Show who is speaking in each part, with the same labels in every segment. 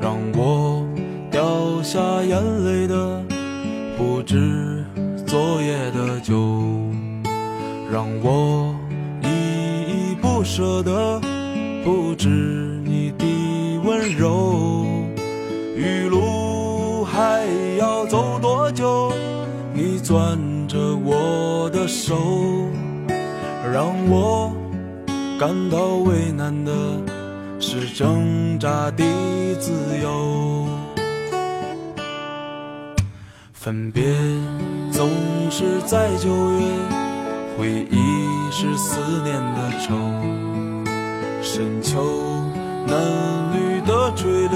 Speaker 1: 让我掉下眼泪的不止昨夜的酒，让我依依不舍的不止你的温柔。余路还要走多久？你攥着我的手，让我感到为难的。是挣扎的自由，分别总是在九月，回忆是思念的愁，深秋嫩绿的垂柳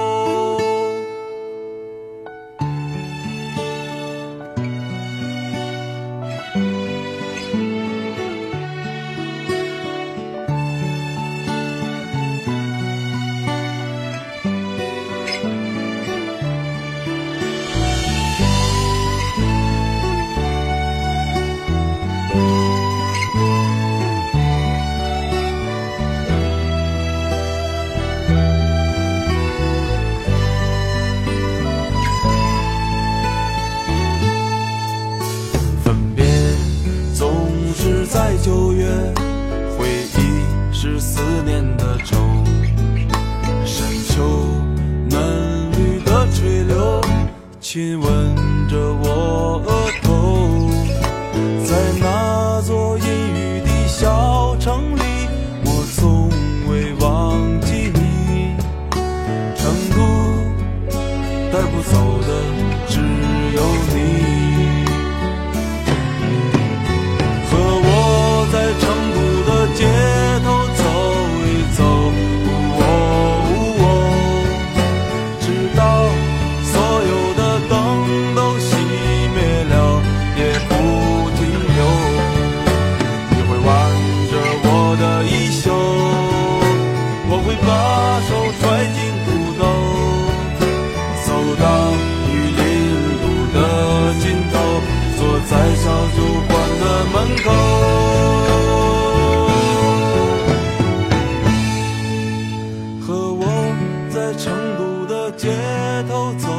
Speaker 1: 九月，回忆是思念的愁。深秋，嫩绿的垂柳亲吻着我额头。在那座阴雨的小城里，我从街头走